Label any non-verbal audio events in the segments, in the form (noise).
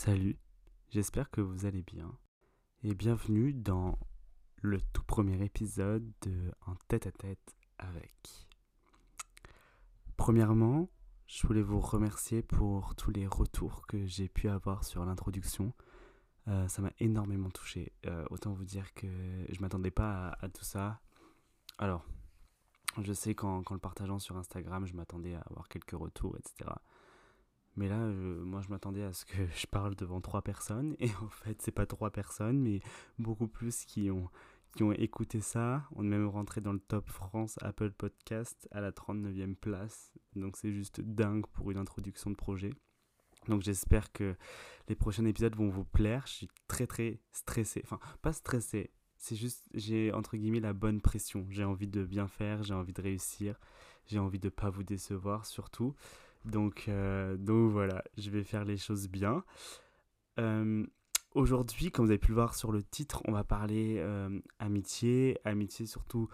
Salut, j'espère que vous allez bien et bienvenue dans le tout premier épisode de En tête à tête avec. Premièrement, je voulais vous remercier pour tous les retours que j'ai pu avoir sur l'introduction. Euh, ça m'a énormément touché. Euh, autant vous dire que je m'attendais pas à, tout ça. Alors, je sais qu'en le partageant sur Instagram, je m'attendais à avoir quelques retours, etc. Mais là, moi, je m'attendais à ce que (laughs) je parle devant trois personnes. Et en fait, c'est pas trois personnes, mais beaucoup plus qui ont, qui ont écouté ça. On est même rentré dans le top France Apple Podcast à la 39e place. Donc, c'est juste dingue pour une introduction de projet. Donc, j'espère que les prochains épisodes vont vous plaire. Je suis très, très stressé. Enfin, pas stressé. C'est juste, j'ai entre guillemets la bonne pression. J'ai envie de bien faire, j'ai envie de réussir, j'ai envie de pas vous décevoir surtout. Donc, euh, donc voilà, je vais faire les choses bien. Euh, aujourd'hui, comme vous avez pu le voir sur le titre, on va parler euh, amitié, amitié surtout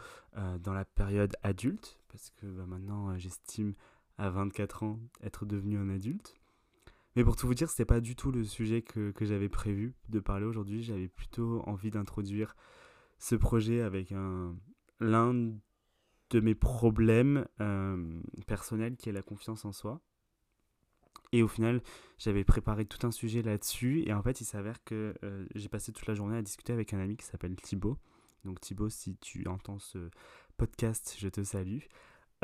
dans la période adulte, parce que bah, maintenant j'estime à 24 ans être devenu un adulte. Mais pour tout vous dire, ce n'était pas du tout le sujet que, que j'avais prévu de parler aujourd'hui. J'avais plutôt envie d'introduire ce projet avec un l'un de mes problèmes personnels qui est la confiance en soi. Et au final, j'avais préparé tout un sujet là-dessus. Et en fait, il s'avère que euh, j'ai passé toute la journée à discuter avec un ami qui s'appelle Thibaut. Donc Thibaut, si tu entends ce podcast, je te salue.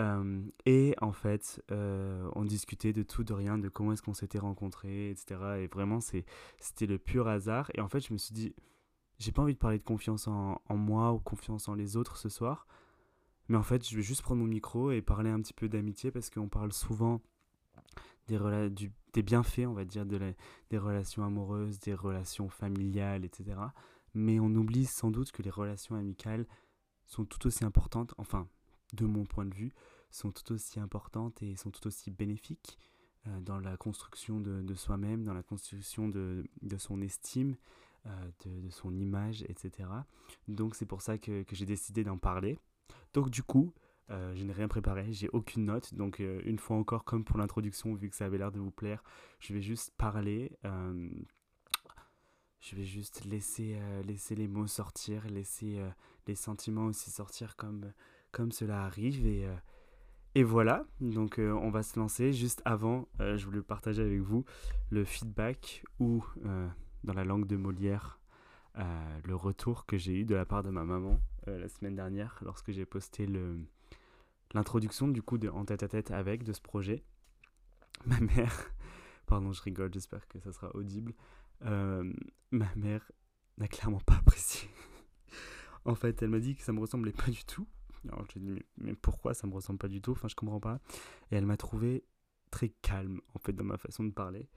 Euh, et en fait, on discutait de tout, de rien, de comment est-ce qu'on s'était rencontrés, etc. Et vraiment, c'était le pur hasard. Et en fait, je me suis dit, j'ai pas envie de parler de confiance en, en, moi ou confiance en les autres ce soir. Mais en fait, je vais juste prendre mon micro et parler un petit peu d'amitié parce qu'on parle souvent des, bienfaits, on va dire, de des relations amoureuses, des relations familiales, etc. Mais on oublie sans doute que les relations amicales sont tout aussi importantes, enfin, de mon point de vue, sont tout aussi importantes et sont tout aussi bénéfiques euh, dans la construction de, soi-même, dans la construction de, son estime, euh, de, de, son image, etc. Donc c'est pour ça que, que j'ai décidé d'en parler. Donc du coup, euh, je n'ai rien préparé, j'ai aucune note. Donc euh, une fois encore, comme pour l'introduction, vu que ça avait l'air de vous plaire, je vais juste parler. Euh, je vais juste laisser, laisser les mots sortir, laisser les sentiments aussi sortir comme, comme cela arrive. Et, et voilà, donc on va se lancer. Juste avant, je voulais partager avec vous le feedback ou, dans la langue de Molière, le retour que j'ai eu de la part de ma maman la semaine dernière lorsque j'ai posté le l'introduction du coup de en tête à tête avec de ce projet. (laughs) Ma mère, pardon je rigole, j'espère que ça sera audible. Euh, ma mère n'a clairement pas apprécié. (laughs) en fait, elle m'a dit que ça me ressemblait pas du tout. Alors je lui ai dit mais, pourquoi ça me ressemble pas du tout? Enfin je comprends pas. Et elle m'a trouvé très calme en fait dans ma façon de parler.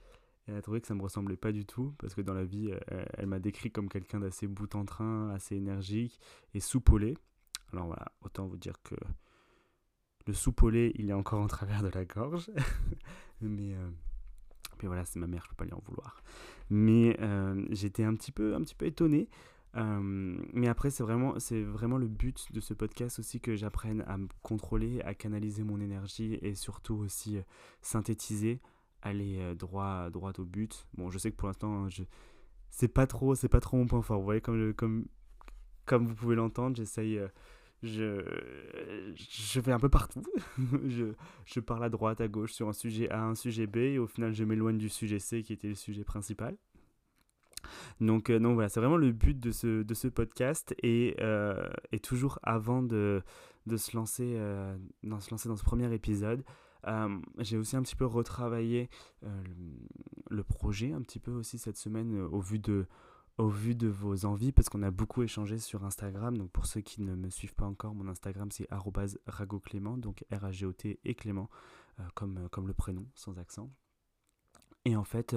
Elle a trouvé que ça me ressemblait pas du tout, parce que dans la vie, elle, m'a décrit comme quelqu'un d'assez bout en train, assez énergique et soupolé. Alors voilà, autant vous dire que le soupolé, il est encore en travers de la gorge. (laughs) mais, euh, voilà, c'est ma mère, je peux pas lui en vouloir. Mais euh, j'étais un petit peu, un petit peu étonné. Euh, mais après, c'est vraiment, c'est vraiment le but de ce podcast aussi que j'apprenne à me contrôler, à canaliser mon énergie et surtout aussi synthétiser aller euh, droit, droit au but. Bon, je sais que pour l'instant, je... c'est pas trop, c'est pas trop mon point fort. Vous voyez, comme, comme, comme vous pouvez l'entendre, j'essaye, euh, je, je vais un peu partout. (laughs) je, je parle à droite, à gauche sur un sujet A, un sujet B, et au final, je m'éloigne du sujet C qui était le sujet principal. Donc, euh, voilà, c'est vraiment le but de ce, de ce podcast. Et, et toujours avant de, de se, lancer, dans, se lancer dans ce premier épisode, euh, j'ai aussi un petit peu retravaillé euh, le, projet un petit peu aussi cette semaine euh, au vu de au vu de vos envies parce qu'on a beaucoup échangé sur Instagram. Donc pour ceux qui ne me suivent pas encore, mon Instagram c'est @ragoclément donc R A G O T et Clément comme comme le prénom sans accent. Et en fait,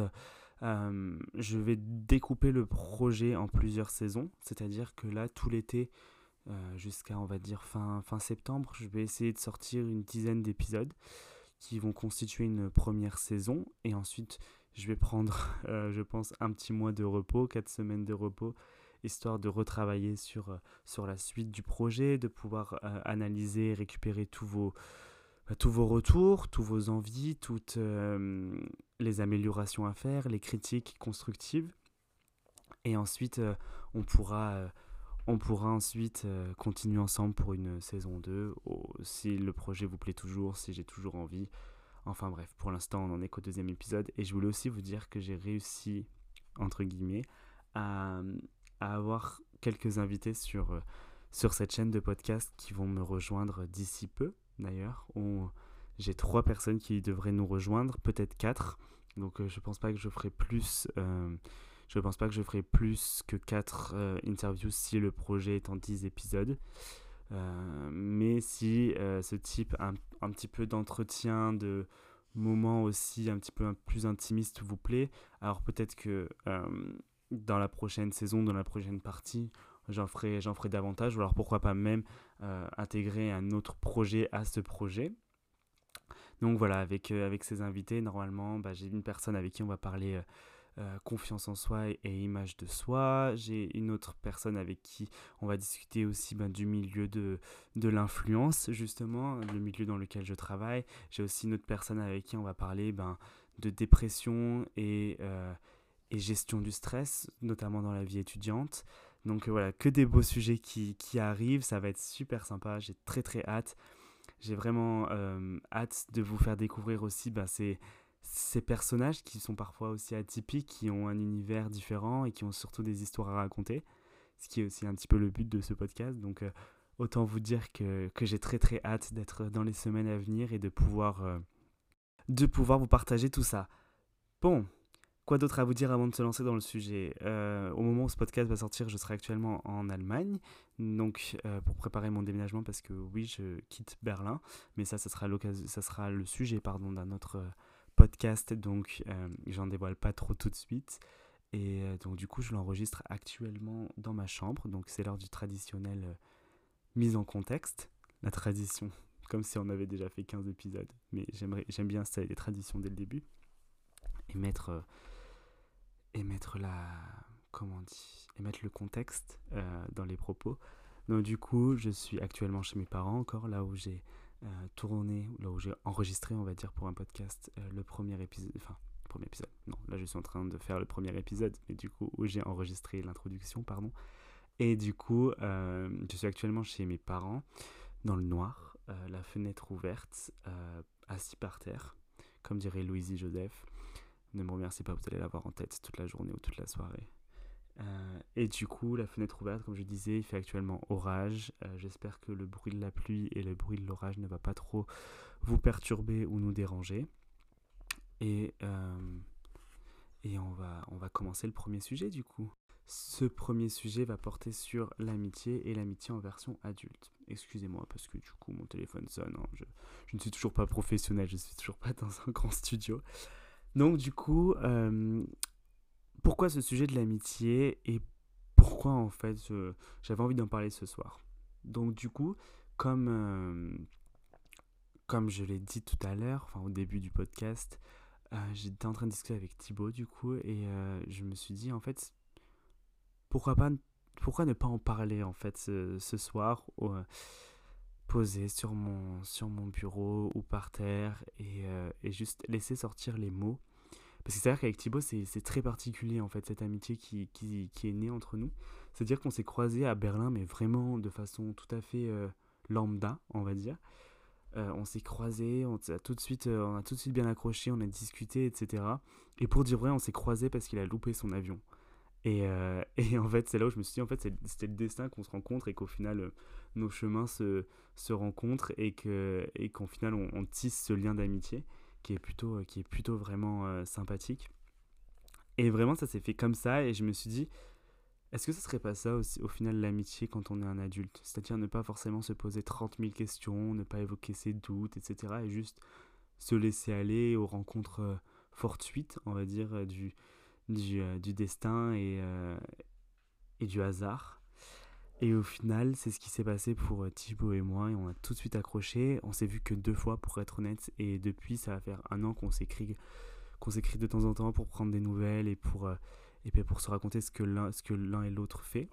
je vais découper le projet en plusieurs saisons, c'est-à-dire que là tout l'été jusqu'à on va dire fin fin septembre, je vais essayer de sortir une dizaine d'épisodes qui vont constituer une première saison. Et ensuite, je vais prendre, (laughs) euh, je pense, un petit mois de repos, quatre semaines de repos, histoire de retravailler sur, euh, sur la suite du projet, de pouvoir euh, analyser, récupérer tous vos, bah, tous vos retours, tous vos envies, toutes les améliorations à faire, les critiques constructives. Et ensuite, on pourra on pourra ensuite euh, continuer ensemble pour une saison 2, si le projet vous plaît toujours, si j'ai toujours envie. Enfin bref, pour l'instant on n'en est qu'au deuxième épisode. Et je voulais aussi vous dire que j'ai réussi, entre guillemets, à, avoir quelques invités sur, euh, sur cette chaîne de podcast qui vont me rejoindre d'ici peu, d'ailleurs. J'ai trois personnes qui devraient nous rejoindre, peut-être quatre. Donc euh, je pense pas que je ferai plus je ne pense pas que je ferai plus que 4 euh, interviews si le projet est en 10 épisodes. Euh, mais si euh, ce type un, un, petit peu d'entretien, de moments aussi un petit peu plus intimiste vous plaît, alors peut-être que dans la prochaine saison, dans la prochaine partie, j'en ferai, j'en ferai davantage, ou alors pourquoi pas même intégrer un autre projet à ce projet. Donc voilà, avec, avec ces invités, normalement, bah, j'ai une personne avec qui on va parler euh, confiance en soi et, image de soi. J'ai une autre personne avec qui on va discuter aussi ben, du milieu de, de l'influence, justement, le milieu dans lequel je travaille. J'ai aussi une autre personne avec qui on va parler ben, de dépression et, euh, et gestion du stress, notamment dans la vie étudiante. Donc euh, voilà, que des beaux sujets qui, qui, arrivent, ça va être super sympa, j'ai très très hâte. J'ai vraiment hâte de vous faire découvrir aussi ben, ces, ces personnages qui sont parfois aussi atypiques, qui ont un univers différent et qui ont surtout des histoires à raconter, ce qui est aussi un petit peu le but de ce podcast. Donc euh, autant vous dire que, que j'ai très très hâte d'être dans les semaines à venir et de pouvoir, euh, de pouvoir vous partager tout ça. Bon, quoi d'autre à vous dire avant de se lancer dans le sujet? Euh, Au moment où ce podcast va sortir, je serai actuellement en Allemagne, donc pour préparer mon déménagement parce que oui, je quitte Berlin, mais ça, ça sera, ça sera le sujet d'un autre podcast, donc euh, j'en dévoile pas trop tout de suite. Et euh, donc du coup, je l'enregistre actuellement dans ma chambre. Donc c'est l'heure du traditionnel euh, mise en contexte. La tradition, (laughs) comme si on avait déjà fait 15 épisodes. Mais j'aime bien installer des traditions dès le début. Et mettre, et mettre la... Comment on Et mettre le contexte dans les propos. Donc du coup, je suis actuellement chez mes parents encore, là où j'ai euh, tourné, là où j'ai enregistré, on va dire, pour un podcast, euh, le premier épisode, enfin, premier épisode, non, là je suis en train de faire le premier épisode, mais du coup, où j'ai enregistré l'introduction, pardon. Et du coup, euh, je suis actuellement chez mes parents, dans le noir, la fenêtre ouverte, assis par terre, comme dirait Louisie Joseph. Ne me remerciez pas, vous allez l'avoir en tête toute la journée ou toute la soirée. Euh, et du coup, la fenêtre ouverte, comme je disais, il fait actuellement orage. Euh, j'espère que le bruit de la pluie et le bruit de l'orage ne va pas trop vous perturber ou nous déranger. Et, euh, et on, va, on va commencer le premier sujet du coup. Ce premier sujet va porter sur l'amitié et l'amitié en version adulte. Excusez-moi parce que du coup mon téléphone sonne. Hein. Je, ne suis toujours pas professionnel, je suis toujours pas dans un grand studio. Donc du coup, pourquoi ce sujet de l'amitié et pourquoi en fait j'avais envie d'en parler ce soir. Donc du coup, comme, euh, comme je l'ai dit tout à l'heure, enfin au début du podcast, euh, j'étais en train de discuter avec Thibaut du coup et euh, je me suis dit en fait pourquoi pas pourquoi ne pas en parler en fait ce, soir posé sur mon, sur mon bureau ou par terre et juste laisser sortir les mots parce que c'est vrai qu'avec Thibaut, c'est très particulier, en fait, cette amitié qui, est née entre nous. C'est-à-dire qu'on s'est croisés à Berlin, mais vraiment de façon tout à fait euh, lambda, on va dire. Euh, on s'est croisés, on a, tout de suite, euh, on a tout de suite bien accroché, on a discuté, etc. Et pour dire vrai, on s'est croisés parce qu'il a loupé son avion. Et, (laughs) en fait, c'est là où je me suis dit, en fait, c'était le destin qu'on se rencontre et qu'au final, nos chemins se, rencontrent et qu'en et qu'au final, on, tisse ce lien d'amitié qui est plutôt, euh, qui est plutôt vraiment euh, sympathique. Et vraiment, ça s'est fait comme ça, et je me suis dit, est-ce que ce serait pas ça aussi, au final l'amitié quand on est un adulte? C'est-à-dire ne pas forcément se poser 30 000 questions, ne pas évoquer ses doutes, etc. Et juste se laisser aller aux rencontres euh, fortuites, on va dire, du, du, du destin et, et du hasard. Et au final, c'est ce qui s'est passé pour euh, Thibaut et moi, et on a tout de suite accroché. On s'est vu que deux fois, pour être honnête, et depuis, ça va faire un an qu'on s'écrit, qu'on s'écrit de temps en temps pour prendre des nouvelles et pour, euh, et pour se raconter ce que l'un, et l'autre fait.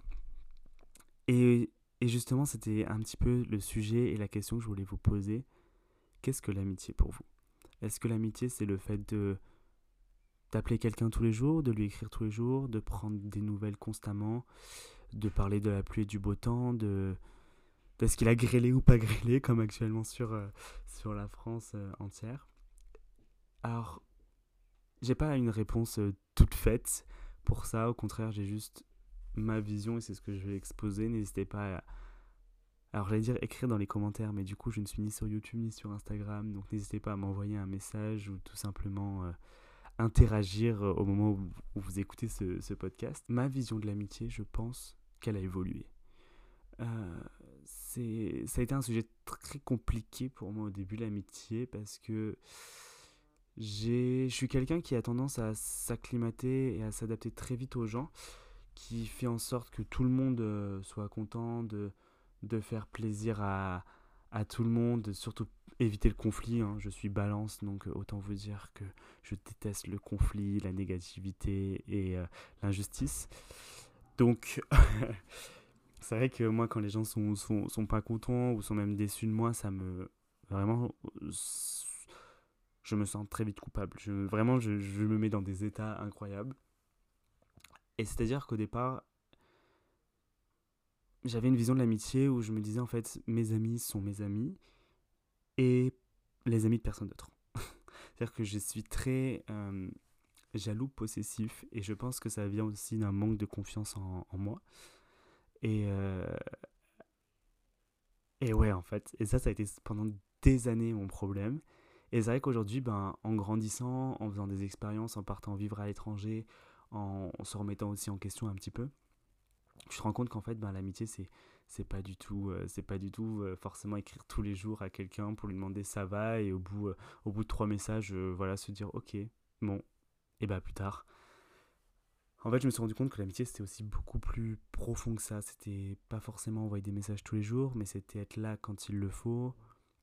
Et, et justement, c'était un petit peu le sujet et la question que je voulais vous poser. qu'est-ce que l'amitié pour vous? Est-ce que l'amitié, c'est le fait de d'appeler quelqu'un tous les jours, de lui écrire tous les jours, de prendre des nouvelles constamment, de parler de la pluie et du beau temps, de est-ce qu'il a grêlé ou pas (laughs) grêlé, comme actuellement sur, euh, sur la France euh, entière. Alors, j'ai pas une réponse euh, toute faite pour ça, au contraire, j'ai juste ma vision et c'est ce que je vais exposer. N'hésitez pas à. Alors, j'allais dire écrire dans les commentaires, mais du coup, je ne suis ni sur YouTube ni sur Instagram, donc n'hésitez pas à m'envoyer un message ou tout simplement interagir au moment où, vous écoutez ce, ce podcast. Ma vision de l'amitié, je pense qu'elle a évolué. Euh, c'est, ça a été un sujet très compliqué pour moi au début, l'amitié, parce que j'ai, je suis quelqu'un qui a tendance à s'acclimater et à s'adapter très vite aux gens, qui fait en sorte que tout le monde euh, soit content, de, de faire plaisir à, à tout le monde, surtout éviter le conflit. Hein. Je suis balance, donc autant vous dire que je déteste le conflit, la négativité et euh, l'injustice. Donc, (laughs) c'est vrai que moi, quand les gens sont, sont, pas contents ou sont même déçus de moi, ça me. Vraiment. Je me sens très vite coupable. Vraiment, je, je me mets dans des états incroyables. Et c'est-à-dire qu'au départ, j'avais une vision de l'amitié où je me disais en fait, mes amis sont mes amis et les amis de personne d'autre. (laughs) C'est-à-dire que je suis très euh, jaloux, possessif et je pense que ça vient aussi d'un manque de confiance en, moi. Et, euh, et ouais, en fait, et ça, ça a été pendant des années mon problème. Et c'est vrai qu'aujourd'hui, ben, en grandissant, en faisant des expériences, en partant vivre à l'étranger, en, se remettant aussi en question un petit peu, tu te rends compte qu'en fait, ben, l'amitié, c'est c'est pas du tout euh, c'est pas du tout euh, forcément écrire tous les jours à quelqu'un pour lui demander ça va et au bout au bout de trois messages voilà se dire ok bon et bah plus tard en fait, je me suis rendu compte que l'amitié, c'était aussi beaucoup plus profond que ça. C'était pas forcément envoyer des messages tous les jours, mais c'était être là quand il le faut,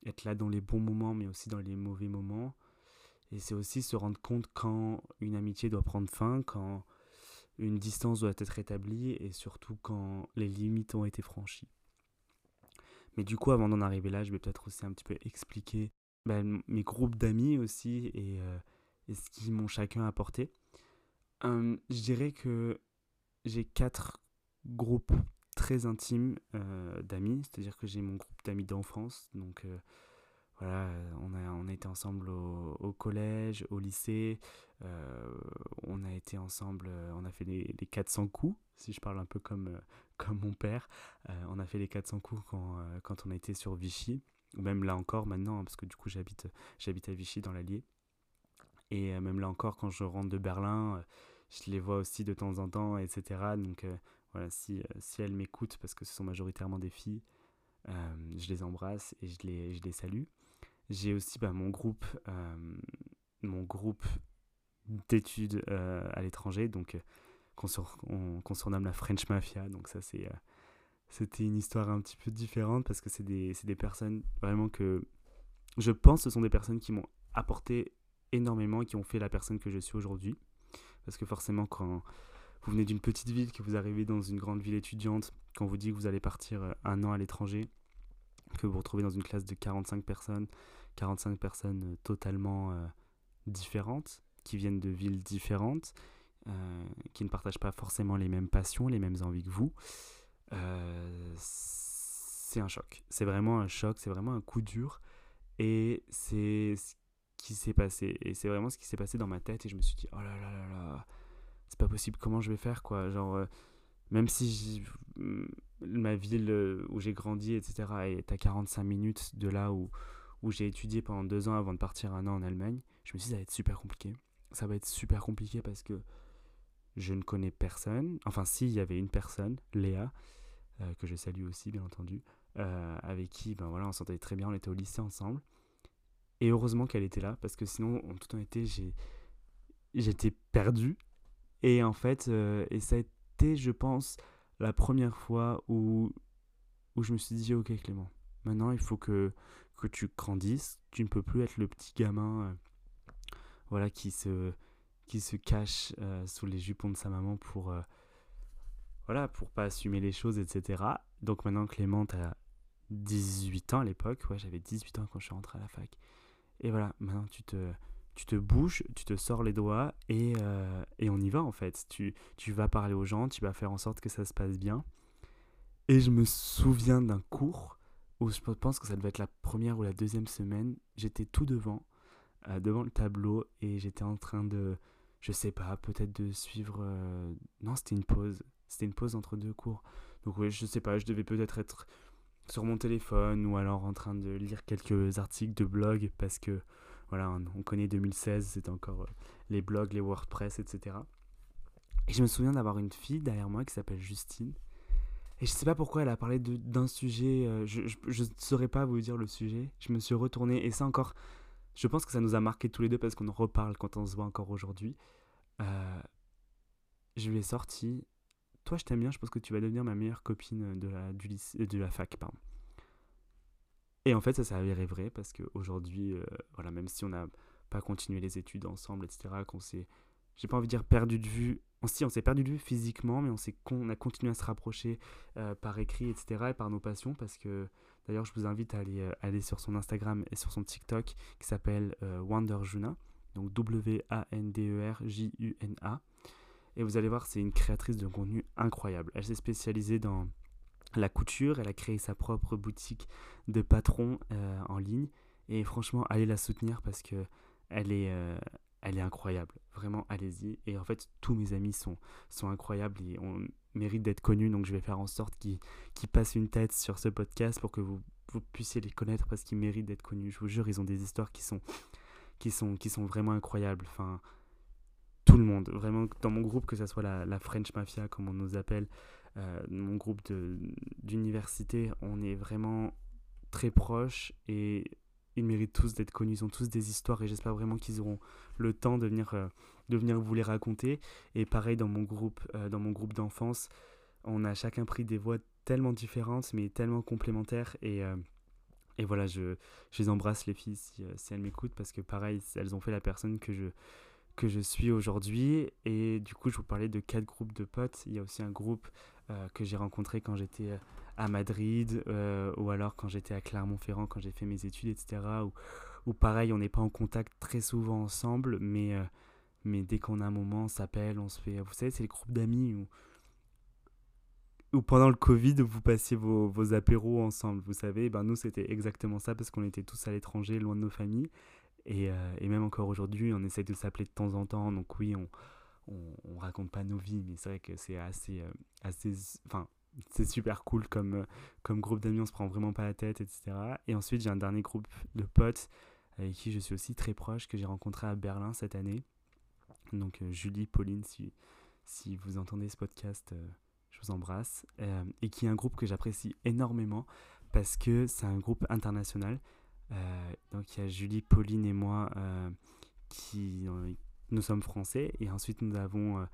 être là dans les bons moments, mais aussi dans les mauvais moments. Et c'est aussi se rendre compte quand une amitié doit prendre fin, quand une distance doit être établie, et surtout quand les limites ont été franchies. Mais du coup, avant d'en arriver là, je vais peut-être aussi un petit peu expliquer ben, mes groupes d'amis aussi et, euh, ce qu'ils m'ont chacun apporté. Euh, je dirais que j'ai quatre groupes très intimes euh, d'amis, c'est-à-dire que j'ai mon groupe d'amis d'enfance, donc euh, voilà, on a, on a été ensemble au, collège, au lycée, on a été ensemble, on a fait les, les 400 coups, si je parle un peu comme, comme mon père, on a fait les 400 coups quand, quand on a été sur Vichy, ou même là encore maintenant, hein, parce que du coup j'habite, j'habite à Vichy dans l'Allier, et même là encore quand je rentre de Berlin, je les vois aussi de temps en temps, etc. Donc euh, voilà, si, euh, si elles m'écoutent, parce que ce sont majoritairement des filles, euh, je les embrasse et je les, je les salue. J'ai aussi bah, mon groupe, mon groupe d'études à l'étranger, donc qu'on surnomme la French Mafia. Donc ça, c'est c'était une histoire un petit peu différente parce que c'est des, des, personnes vraiment que je pense ce sont des personnes qui m'ont apporté énormément qui ont fait la personne que je suis aujourd'hui. Parce que forcément, quand vous venez d'une petite ville, que vous arrivez dans une grande ville étudiante, quand on vous dit que vous allez partir euh, un an à l'étranger, que vous vous retrouvez dans une classe de 45 personnes, 45 personnes euh, totalement euh, différentes, qui viennent de villes différentes, qui ne partagent pas forcément les mêmes passions, les mêmes envies que vous, c'est un choc. C'est vraiment un choc, c'est vraiment un coup dur. Et c'est qui s'est passé. Et c'est vraiment ce qui s'est passé dans ma tête. Et je me suis dit, oh là là là là, c'est pas possible, comment je vais faire quoi Genre, euh, même si ma ville euh, où j'ai grandi, etc., est à 45 minutes de là où, où j'ai étudié pendant deux ans avant de partir un an en Allemagne, je me suis dit, ça va être super compliqué. Ça va être super compliqué parce que je ne connais personne. Enfin, si, il y avait une personne, Léa, euh, que je salue aussi, bien entendu, avec qui, ben voilà, on s'entendait très bien, on était au lycée ensemble. Et heureusement qu'elle était là, parce que sinon, en tout été, j'étais perdu. Et en fait, euh, et ça a été, je pense, la première fois où, où je me suis dit, ok Clément, maintenant il faut que, que tu grandisses. Tu ne peux plus être le petit gamin euh, voilà, qui, se, qui se cache euh, sous les jupons de sa maman pour, voilà, pas assumer les choses, etc. Donc maintenant, Clément, tu as 18 ans à l'époque. Ouais, j'avais 18 ans quand je suis rentré à la fac. Et voilà, maintenant tu te, tu te bouges, tu te sors les doigts et, euh, et on y va en fait. Tu, tu vas parler aux gens, tu vas faire en sorte que ça se passe bien. Et je me souviens d'un cours où je pense que ça devait être la première ou la deuxième semaine. J'étais tout devant, euh, devant le tableau et j'étais en train de, je sais pas, peut-être de suivre. Euh, non, c'était une pause. C'était une pause entre deux cours. Donc oui, je sais pas, je devais peut-être être sur mon téléphone ou alors en train de lire quelques articles de blog parce que voilà, on, connaît 2016, c'était encore euh, les blogs, les WordPress, etc. Et je me souviens d'avoir une fille derrière moi qui s'appelle Justine. Et je sais pas pourquoi elle a parlé d'un sujet, euh, je ne saurais pas vous dire le sujet. Je me suis retourné et ça encore, je pense que ça nous a marqué tous les deux parce qu'on en reparle quand on se voit encore aujourd'hui. Euh, je lui ai sorti Toi, je t'aime bien, je pense que tu vas devenir ma meilleure copine de la, du de la fac. Pardon. Et en fait, ça s'est avéré vrai parce qu'aujourd'hui, euh, voilà, même si on n'a pas continué les études ensemble, etc., qu'on s'est, j'ai pas envie de dire perdu de vue, si, on s'est perdu de vue physiquement, mais on, s'est, on a continué à se rapprocher euh, par écrit, etc., et par nos passions, parce que d'ailleurs, je vous invite à aller, euh, aller sur son Instagram et sur son TikTok qui s'appelle Wanderjuna, donc W-A-N-D-E-R-J-U-N-A. Et vous allez voir, c'est une créatrice de contenu incroyable. Elle s'est spécialisée dans la couture. Elle a créé sa propre boutique de patron euh, en ligne. Et franchement, allez la soutenir parce que elle est, euh, elle est incroyable. Vraiment, allez-y. Et en fait, tous mes amis sont, sont incroyables et on mérite d'être connus. Donc, je vais faire en sorte qu'ils passent une tête sur ce podcast pour que vous, vous puissiez les connaître parce qu'ils méritent d'être connus. Je vous jure, ils ont des histoires qui sont, qui sont, qui sont vraiment incroyables. Enfin, tout le monde, vraiment, dans mon groupe, que ce soit la, French Mafia, comme on nous appelle, euh, mon groupe d'université, on est vraiment très proches et ils méritent tous d'être connus. Ils ont tous des histoires et j'espère vraiment qu'ils auront le temps de venir, euh, de venir vous les raconter. Et pareil dans mon groupe, euh, dans mon groupe d'enfance, on a chacun pris des voix tellement différentes mais tellement complémentaires et et voilà, je, je les embrasse les filles si elles m'écoutent parce que pareil, elles ont fait la personne que je, que je suis aujourd'hui. Et du coup, je vous parlais de quatre groupes de potes. Il y a aussi un groupe euh, que j'ai rencontré quand j'étais euh, à Madrid euh, ou alors quand j'étais à Clermont-Ferrand, quand j'ai fait mes études, etc. Ou, ou pareil, on n'est pas en contact très souvent ensemble, mais, mais dès qu'on a un moment, on s'appelle, on se fait. Vous savez, c'est les groupes d'amis où, ou pendant le Covid, vous passiez vos, vos apéros ensemble. Vous savez, ben nous, c'était exactement ça parce qu'on était tous à l'étranger, loin de nos familles. Et, et même encore aujourd'hui, on essaie de s'appeler de temps en temps. Donc oui, on, on, on, raconte pas nos vies, mais c'est vrai que c'est assez, euh, assez, enfin, c'est super cool comme, euh, comme groupe d'amis, on se prend vraiment pas la tête, etc. Et ensuite, j'ai un dernier groupe de potes avec qui je suis aussi très proche, que j'ai rencontré à Berlin cette année. Donc, euh, Julie, Pauline, si, si vous entendez ce podcast, je vous embrasse. et qui est un groupe que j'apprécie énormément parce que c'est un groupe international. Donc, il y a Julie, Pauline et moi qui, nous sommes français. Et ensuite, nous avons euh,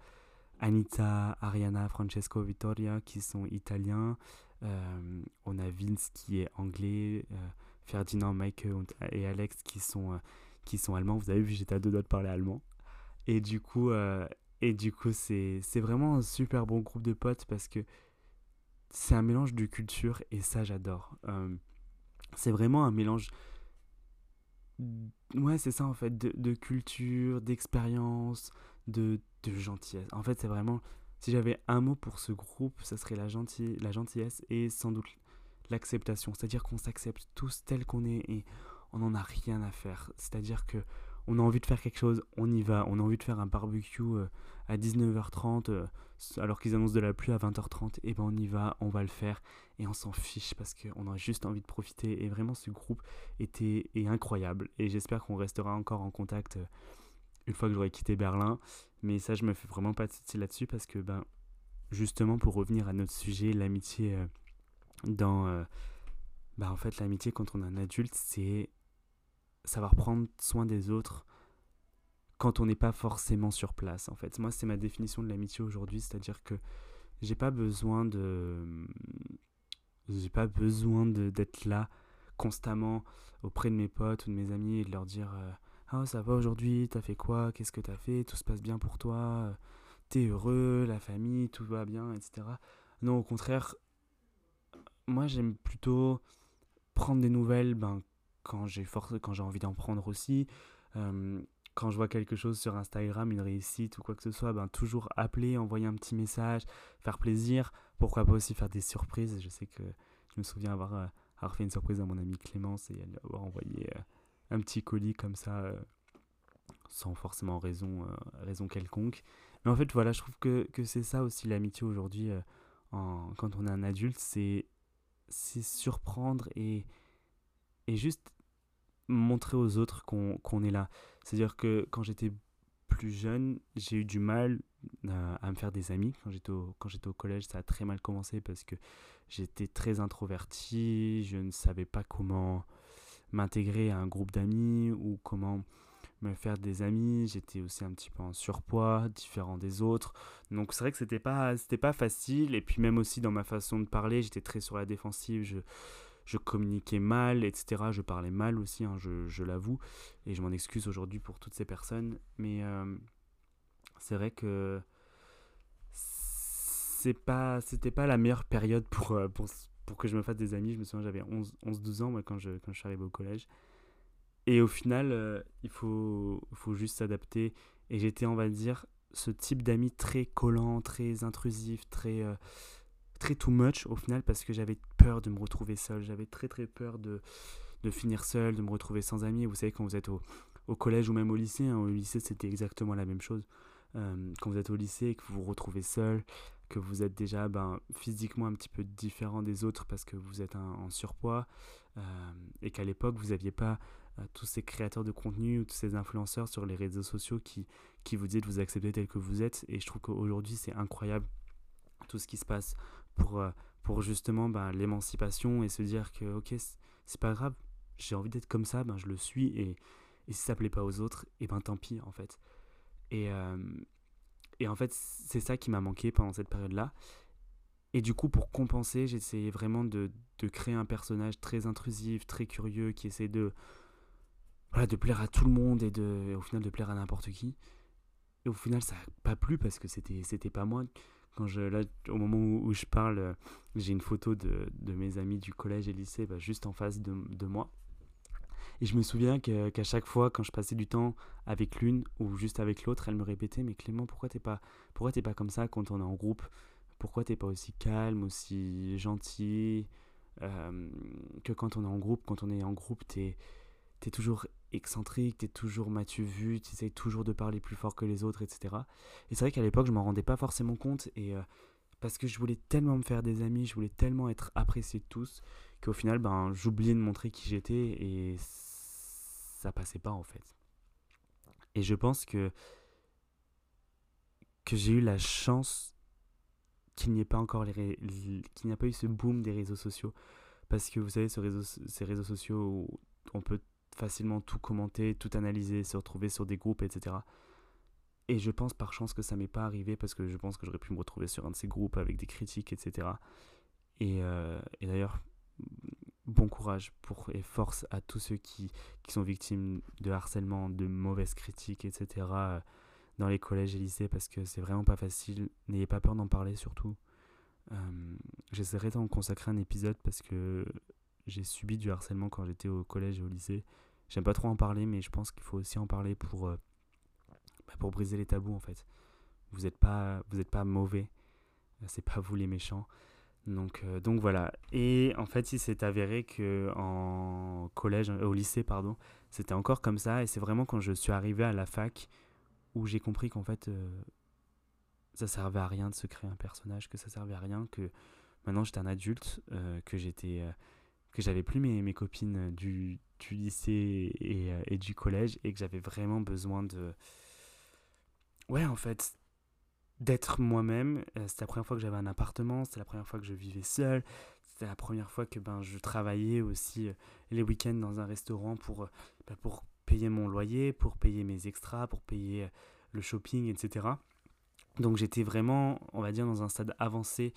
Anita, Ariana, Francesco, Vittoria qui sont italiens. Euh, on a Vince qui est anglais. Euh, Ferdinand, Mike et Alex qui sont, qui sont allemands. Vous avez vu, j'étais à deux doigts de parler allemand. Et du coup, et du coup c'est vraiment un super bon groupe de potes parce que c'est un mélange de culture et ça, j'adore. C'est vraiment un mélange Ouais, c'est ça en fait, de, culture, d'expérience, de, gentillesse. En fait, c'est vraiment, si j'avais un mot pour ce groupe, ça serait la, la gentillesse et sans doute l'acceptation. C'est-à-dire qu'on s'accepte tous tels qu'on est et on n'en a rien à faire. C'est-à-dire que on a envie de faire quelque chose, on y va. On a envie de faire un barbecue euh, à 19h30 euh, alors qu'ils annoncent de la pluie à 20h30. Et ben on y va, on va le faire et on s'en fiche parce qu'on a juste envie de profiter. Et vraiment ce groupe était incroyable et j'espère qu'on restera encore en contact euh, une fois que j'aurai quitté Berlin. Mais ça je me fais vraiment pas de soucis là-dessus parce que ben justement pour revenir à notre sujet, l'amitié dans... bah en fait l'amitié quand on est un adulte c'est savoir prendre soin des autres quand on n'est pas forcément sur place en fait. Moi c'est ma définition de l'amitié aujourd'hui, c'est-à-dire que j'ai pas besoin de j'ai pas besoin d'être là constamment auprès de mes potes ou de mes amis et de leur dire euh, ah ça va aujourd'hui, t'as fait quoi, qu'est-ce que t'as fait, tout se passe bien pour toi, t'es heureux, la famille, tout va bien, etc. Non au contraire, moi j'aime plutôt prendre des nouvelles ben, quand j'ai quand j'ai envie d'en prendre aussi. quand je vois quelque chose sur Instagram, une réussite ou quoi que ce soit, ben, toujours appeler, envoyer un petit message, faire plaisir. Pourquoi pas aussi faire des surprises. Je sais que je me souviens avoir, avoir fait une surprise à mon ami Clémence et avoir envoyé un petit colis comme ça sans forcément raison, euh, raison quelconque. Mais en fait, voilà, je trouve que, que c'est ça aussi l'amitié aujourd'hui, euh, quand on est un adulte, c'est surprendre et, et juste montrer aux autres qu'on est là. C'est-à-dire que quand j'étais plus jeune, j'ai eu du mal euh, à me faire des amis. Quand j'étais au, au collège, ça a très mal commencé parce que j'étais très introverti, je ne savais pas comment m'intégrer à un groupe d'amis ou comment me faire des amis, j'étais aussi un petit peu en surpoids, différent des autres. Donc c'est vrai que c'était pas pas facile et puis même aussi dans ma façon de parler, j'étais très sur la défensive, je communiquais mal, etc. Je parlais mal aussi, hein, je, je l'avoue, et je m'en excuse aujourd'hui pour toutes ces personnes. Mais euh, c'est vrai que c'est pas, c'était pas la meilleure période pour, euh, pour, pour, que je me fasse des amis. Je me souviens, j'avais 11-12 ans quand, je, quand je suis arrivé au collège. Et au final, euh, il faut, faut juste s'adapter. Et j'étais, on va dire, ce type d'ami très collant, très intrusif, très, très too much au final, parce que j'avais peur de me retrouver seul. J'avais très très peur de, de finir seul, de me retrouver sans amis. Vous savez, quand vous êtes au, au collège ou même au lycée, hein, au lycée c'était exactement la même chose. Euh, quand vous êtes au lycée et que vous vous retrouvez seul, que vous êtes déjà ben, physiquement un petit peu différent des autres parce que vous êtes en surpoids, et qu'à l'époque vous n'aviez pas tous ces créateurs de contenu ou tous ces influenceurs sur les réseaux sociaux qui, qui vous disent de vous accepter tel que vous êtes. Et je trouve qu'aujourd'hui, c'est incroyable tout ce qui se passe pour, euh, pour justement ben, l'émancipation et se dire que, ok, c'est pas grave, j'ai envie d'être comme ça, ben, je le suis. Et, et si ça plaît pas aux autres, et ben tant pis, en fait. Et, euh, et en fait, c'est ça qui m'a manqué pendant cette période-là. Et du coup, pour compenser, j'essayais vraiment de, de, créer un personnage très intrusif, très curieux, qui essaie de, voilà, de plaire à tout le monde et, de, au final de plaire à n'importe qui. Et au final, ça n'a pas plu parce que c'était pas moi. Quand je, là, au moment où, je parle, euh, j'ai une photo de, de, mes amis du collège et lycée bah, juste en face de, de, moi. Et je me souviens qu'à chaque fois, quand je passais du temps avec l'une ou juste avec l'autre, elle me répétait Mais Clément, pourquoi t'es pas, pas comme ça quand on est en groupe? Pourquoi t'es pas aussi calme, aussi gentil? Euh, Que quand on est en groupe, quand on est en groupe, t'es es toujours excentrique, t'es toujours m'as-tu vu, tu essayes toujours de parler plus fort que les autres, etc. Et c'est vrai qu'à l'époque, je m'en rendais pas forcément compte, et euh, parce que je voulais tellement me faire des amis, je voulais tellement être apprécié de tous, qu'au final, ben, j'oubliais de montrer qui j'étais, et ça passait pas en fait. Et je pense que, que j'ai eu la chance qu'il n'y ait pas encore les, qu'il n'y a pas eu ce boom des réseaux sociaux. Parce que vous savez, ces réseaux sociaux où on peut facilement tout commenter, tout analyser, se retrouver sur des groupes, etc. Et je pense par chance que ça m'est pas arrivé parce que je pense que j'aurais pu me retrouver sur un de ces groupes avec des critiques, etc. Et, euh, et d'ailleurs, bon courage pour, et force à tous ceux qui, qui, sont victimes de harcèlement, de mauvaises critiques, etc. dans les collèges et lycées parce que c'est vraiment pas facile. N'ayez pas peur d'en parler surtout. Euh, J'essaierai d'en consacrer un épisode parce que j'ai subi du harcèlement quand j'étais au collège et au lycée. J'aime pas trop en parler, mais je pense qu'il faut aussi en parler pour, euh, bah, pour briser les tabous en fait. Vous n'êtes pas, vous êtes pas mauvais, euh, c'est pas vous les méchants. Donc, euh, donc voilà. Et en fait, il s'est avéré que en collège, au lycée, pardon, c'était encore comme ça. Et c'est vraiment quand je suis arrivé à la fac où j'ai compris qu'en fait, ça servait à rien de se créer un personnage, que ça servait à rien, que maintenant j'étais un adulte, que j'étais que j'avais plus mes, mes copines du, du lycée et, euh, et, du collège et que j'avais vraiment besoin de... Ouais, en fait, d'être moi-même. Euh, c'était la première fois que j'avais un appartement, c'était la première fois que je vivais seul, c'était la première fois que ben, je travaillais aussi euh, les week-ends dans un restaurant pour, ben, pour payer mon loyer, pour payer mes extras, pour payer le shopping, etc. Donc j'étais vraiment, on va dire, dans un stade avancé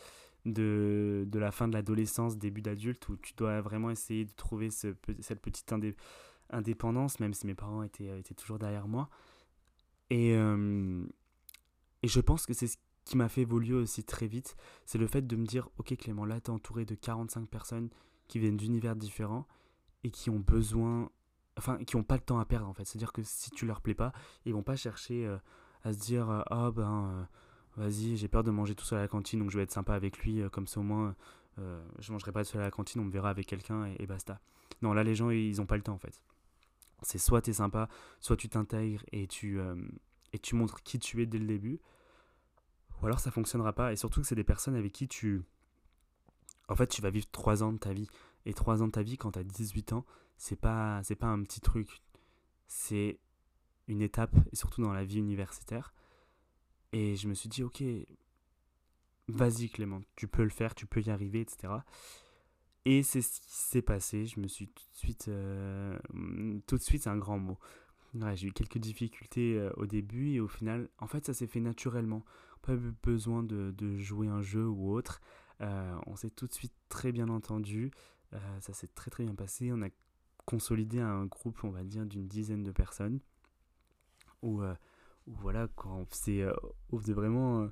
de, de la fin de l'adolescence, début d'adulte, où tu dois vraiment essayer de trouver ce, cette petite indépendance, même si mes parents étaient, étaient toujours derrière moi. Et, euh, et je pense que c'est ce qui m'a fait évoluer aussi très vite, c'est le fait de me dire, ok Clément, là tu es entouré de 45 personnes qui viennent d'univers différents et qui ont besoin, enfin, qui n'ont pas le temps à perdre en fait. C'est-à-dire que si tu leur plais pas, ils vont pas chercher euh, à se dire ah oh, ben vas-y j'ai peur de manger tout seul à la cantine donc je vais être sympa avec lui comme ça au moins je mangerai pas tout seul à la cantine on me verra avec quelqu'un et, basta. Non là les gens ils ont pas le temps en fait. C'est soit tu es sympa, soit tu t'intègres et tu et tu montres qui tu es dès le début, ou alors ça fonctionnera pas. Et surtout que c'est des personnes avec qui tu. En fait, tu vas vivre 3 ans de ta vie. Et 3 ans de ta vie, quand tu as 18 ans, c'est pas, c'est pas un petit truc. C'est une étape, et surtout dans la vie universitaire. Et je me suis dit, ok, vas-y Clément, tu peux le faire, tu peux y arriver, etc. Et c'est ce qui s'est passé. Je me suis tout de suite. Euh, tout de suite, c'est un grand mot. J'ai eu quelques difficultés euh, au début et au final, en fait, ça s'est fait naturellement. Pas besoin de, jouer un jeu ou autre. Euh, on s'est tout de suite très bien entendu. Ça s'est très très bien passé. On a consolidé un groupe, on va dire, d'une dizaine de personnes. Où, où voilà, quand on faisait, on faisait vraiment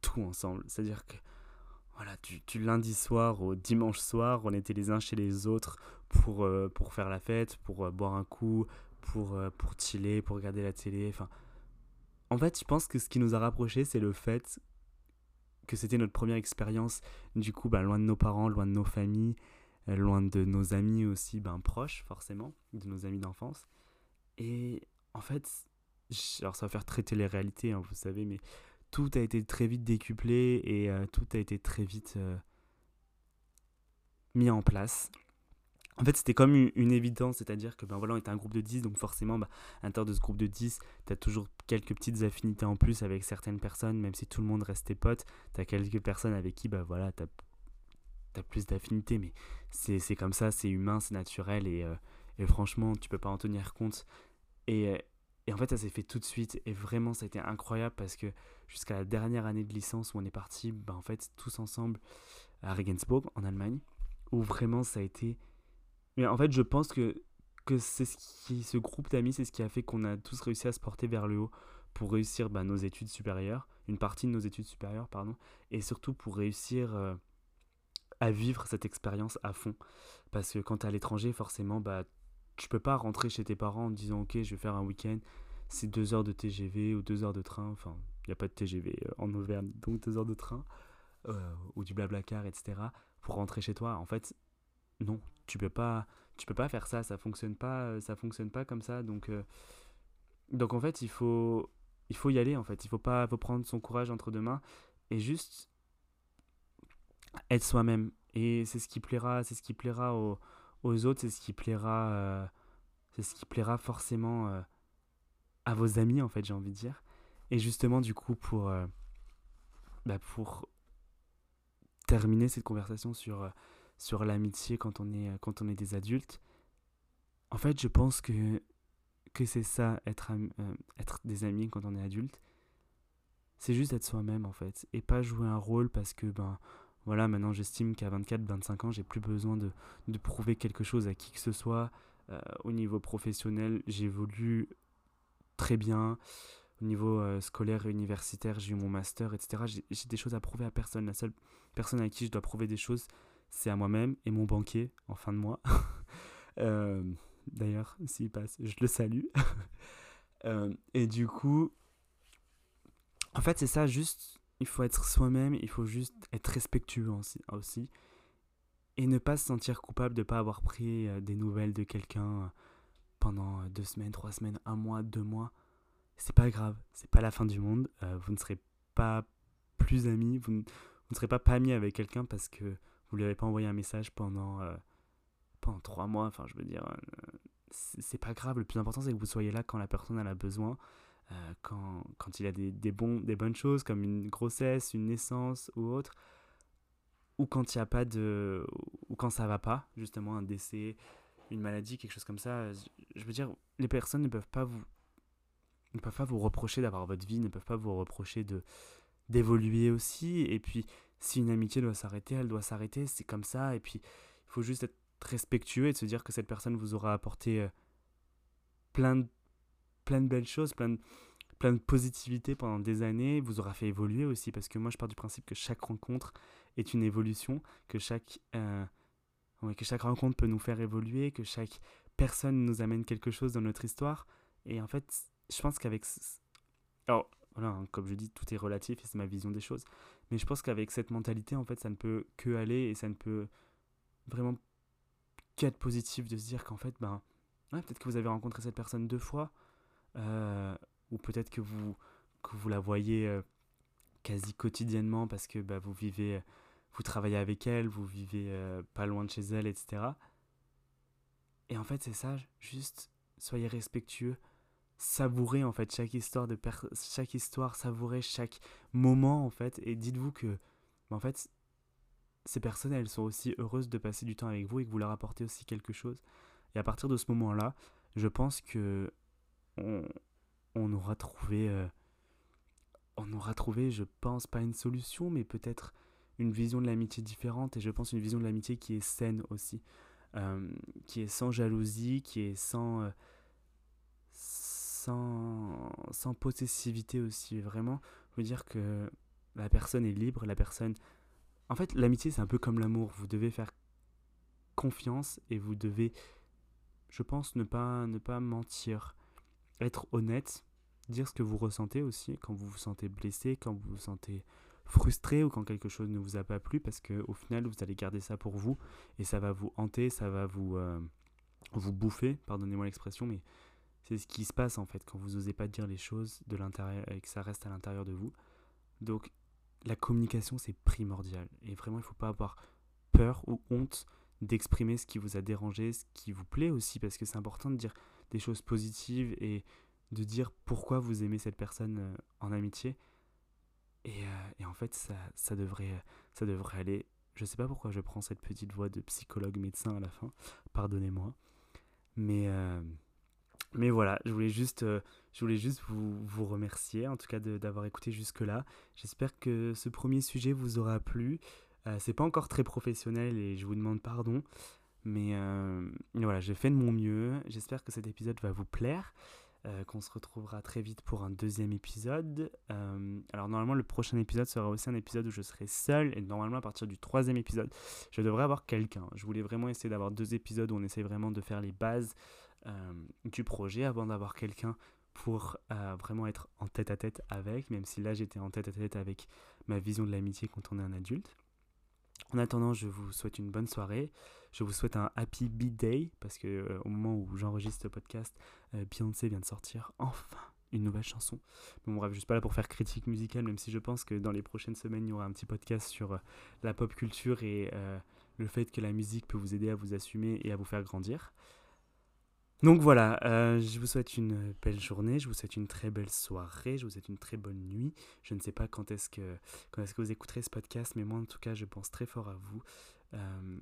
tout ensemble. C'est-à-dire que voilà, du, du, lundi soir au dimanche soir, on était les uns chez les autres pour, euh, pour faire la fête, pour euh, boire un coup, pour, euh, pour chiller, pour regarder la télé. Enfin, en fait, je pense que ce qui nous a rapprochés, c'est le fait que c'était notre première expérience, du coup, bah, loin de nos parents, loin de nos familles, loin de nos amis aussi, ben, proches, forcément, de nos amis d'enfance. Et en fait, alors ça va faire traiter les réalités, hein, vous savez, mais tout a été très vite décuplé et tout a été très vite mis en place en fait, c'était comme une, évidence, c'est-à-dire que ben voilà, on était un groupe de 10, donc forcément, bah, à l'intérieur de ce groupe de 10, tu as toujours quelques petites affinités en plus avec certaines personnes, même si tout le monde restait pote, tu as quelques personnes avec qui bah, voilà, tu as, plus d'affinités, mais c'est comme ça, c'est humain, c'est naturel, et, euh, et, franchement, tu peux pas en tenir compte. Et, euh, et en fait, ça s'est fait tout de suite, et vraiment, ça a été incroyable parce que jusqu'à la dernière année de licence où on est parti, bah, en fait, tous ensemble à Regensburg, en Allemagne, où vraiment ça a été mais en fait, je pense que, que c'est ce, ce groupe d'amis, c'est ce qui a fait qu'on a tous réussi à se porter vers le haut pour réussir bah, nos études supérieures, une partie de nos études supérieures, pardon, et surtout pour réussir euh, à vivre cette expérience à fond. Parce que quand à l'étranger, forcément, bah, tu peux pas rentrer chez tes parents en disant Ok, je vais faire un week-end, c'est deux heures de TGV ou deux heures de train, enfin, il n'y a pas de TGV euh, en Auvergne, donc deux heures de train, euh, ou du blablacar, etc., pour rentrer chez toi. En fait, non, tu peux pas tu peux pas faire ça, ça fonctionne pas, ça fonctionne pas comme ça. Donc euh, donc en fait, il faut il faut y aller en fait, il faut pas faut prendre son courage entre deux mains et juste être soi-même et c'est ce qui plaira, c'est ce qui plaira aux, aux autres, c'est ce qui plaira euh, c'est ce qui plaira forcément euh, à vos amis en fait, j'ai envie de dire. Et justement du coup pour bah, pour terminer cette conversation sur sur l'amitié quand on est quand on est des adultes. En fait, je pense que que c'est ça être euh, être des amis quand on est adulte. C'est juste être soi-même en fait et pas jouer un rôle parce que ben voilà, maintenant j'estime qu'à 24 25 ans, j'ai plus besoin de, de, prouver quelque chose à qui que ce soit euh, au niveau professionnel, j'évolue très bien. Au niveau euh, scolaire et universitaire, j'ai eu mon master, etc. J'ai des choses à prouver à personne. La seule personne à qui je dois prouver des choses, c'est à moi-même et mon banquier en fin de mois. (laughs) Euh, d'ailleurs, s'il passe, je le salue. (laughs) Et du coup, en fait, c'est ça, juste, il faut être soi-même, il faut juste être respectueux aussi, et ne pas se sentir coupable de ne pas avoir pris euh, des nouvelles de quelqu'un pendant deux semaines, trois semaines, un mois, deux mois. C'est pas grave, c'est pas la fin du monde. vous ne serez pas plus amis, vous ne, ne serez pas pas amis avec quelqu'un parce que vous lui avez pas envoyé un message pendant, euh, pendant trois mois, enfin je veux dire, euh, c'est pas grave, le plus important c'est que vous soyez là quand la personne a besoin, euh, quand, quand il y a des, des, des bonnes choses comme une grossesse, une naissance ou autre, ou quand il n'y a pas de... ou quand ça va pas, justement un décès, une maladie, quelque chose comme ça, je veux dire, les personnes ne peuvent pas vous ne peuvent pas vous reprocher d'avoir votre vie, ne peuvent pas vous reprocher de d'évoluer aussi. Et puis, si une amitié doit s'arrêter, elle doit s'arrêter, c'est comme ça. Et puis, il faut juste être respectueux et se dire que cette personne vous aura apporté euh, plein, de, plein de belles choses, plein de, plein de positivité pendant des années, vous aura fait évoluer aussi. Parce que moi, je pars du principe que chaque rencontre est une évolution, que chaque, euh, que chaque rencontre peut nous faire évoluer, que chaque personne nous amène quelque chose dans notre histoire. Et en fait, je pense qu'avec... Alors, voilà, hein, comme je dis, tout est relatif et c'est ma vision des choses. Mais je pense qu'avec cette mentalité, en fait, ça ne peut que aller et ça ne peut vraiment qu'être positif de se dire qu'en fait, ben, peut-être que vous avez rencontré cette personne deux fois, euh, ou peut-être que vous, que vous la voyez euh, quasi quotidiennement parce que bah, vous vivez, vous travaillez avec elle, vous vivez euh, pas loin de chez elle, etc. Et en fait, c'est ça, juste soyez respectueux, savourez en fait chaque histoire de chaque histoire, savourez chaque moment en fait, et dites-vous que, bah, en fait, ces personnes, elles sont aussi heureuses de passer du temps avec vous et que vous leur apportez aussi quelque chose. Et à partir de ce moment-là, je pense que on, aura trouvé, euh, on aura trouvé, je pense, pas une solution, mais peut-être une vision de l'amitié différente. Et je pense une vision de l'amitié qui est saine aussi, euh, qui est sans jalousie, qui est sans, euh, sans, sans possessivité aussi. Vraiment, vous dire que la personne est libre, la personne. En fait, l'amitié, c'est un peu comme l'amour. Vous devez faire confiance et vous devez, je pense, ne pas, ne pas mentir être honnête, dire ce que vous ressentez aussi quand vous vous sentez blessé, quand vous vous sentez frustré ou quand quelque chose ne vous a pas plu parce que au final vous allez garder ça pour vous et ça va vous hanter, ça va vous euh, vous bouffer, pardonnez-moi l'expression mais c'est ce qui se passe en fait quand vous n'osez pas dire les choses de l'intérieur et que ça reste à l'intérieur de vous. Donc la communication c'est primordial et vraiment il ne faut pas avoir peur ou honte d'exprimer ce qui vous a dérangé, ce qui vous plaît aussi parce que c'est important de dire des choses positives et de dire pourquoi vous aimez cette personne euh, en amitié. Et, euh, et en fait, ça, ça, devrait, ça devrait aller. Je sais pas pourquoi je prends cette petite voix de psychologue médecin à la fin, pardonnez-moi. Mais, euh, mais voilà, je voulais juste, je voulais juste vous, vous remercier, en tout cas d'avoir écouté jusque-là. J'espère que ce premier sujet vous aura plu. c'est pas encore très professionnel et je vous demande pardon. Mais euh, voilà, j'ai fait de mon mieux. J'espère que cet épisode va vous plaire. Euh, qu'on se retrouvera très vite pour un deuxième épisode. Euh, alors normalement le prochain épisode sera aussi un épisode où je serai seul et normalement à partir du troisième épisode je devrais avoir quelqu'un. Je voulais vraiment essayer d'avoir deux épisodes où on essaie vraiment de faire les bases du projet avant d'avoir quelqu'un pour vraiment être en tête à tête avec, même si là j'étais en tête à tête avec ma vision de l'amitié quand on est un adulte. En attendant, je vous souhaite une bonne soirée. Je vous souhaite un happy B-Day parce que euh, au moment où j'enregistre ce podcast, euh, Beyoncé vient de sortir enfin une nouvelle chanson. Bon bref, je suis pas là pour faire critique musicale, même si je pense que dans les prochaines semaines, il y aura un petit podcast sur euh, la pop culture et le fait que la musique peut vous aider à vous assumer et à vous faire grandir. Donc voilà, je vous souhaite une belle journée, je vous souhaite une très belle soirée, je vous souhaite une très bonne nuit. Je ne sais pas quand est-ce que, vous écouterez ce podcast, mais moi en tout cas, je pense très fort à vous. Euh,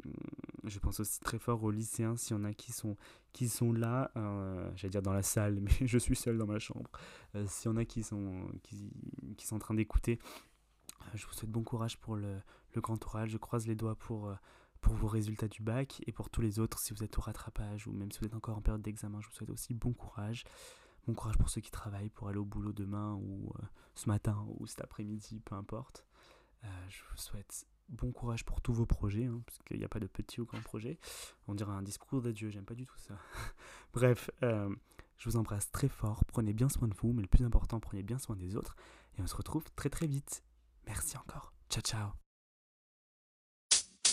je pense aussi très fort aux lycéens, s'il y en a qui sont, qui sont là, euh, j'allais dire dans la salle, (laughs) mais je suis seul dans ma chambre. Euh, s'il y en a qui sont, qui, qui sont en train d'écouter, je vous souhaite bon courage pour le, le, grand oral. Je croise les doigts pour, pour vos résultats du bac et pour tous les autres, si vous êtes au rattrapage ou même si vous êtes encore en période d'examen, je vous souhaite aussi bon courage. Bon courage pour ceux qui travaillent pour aller au boulot demain ou ce matin ou cet après-midi, peu importe. je vous souhaite bon courage pour tous vos projets, hein, parce qu'il n'y a pas de petits ou grands projets. On dirait un discours d'adieu, j'aime pas du tout ça. (laughs) Bref, euh, je vous embrasse très fort, prenez bien soin de vous, mais le plus important, prenez bien soin des autres, et on se retrouve très très vite. Merci encore. Ciao ciao.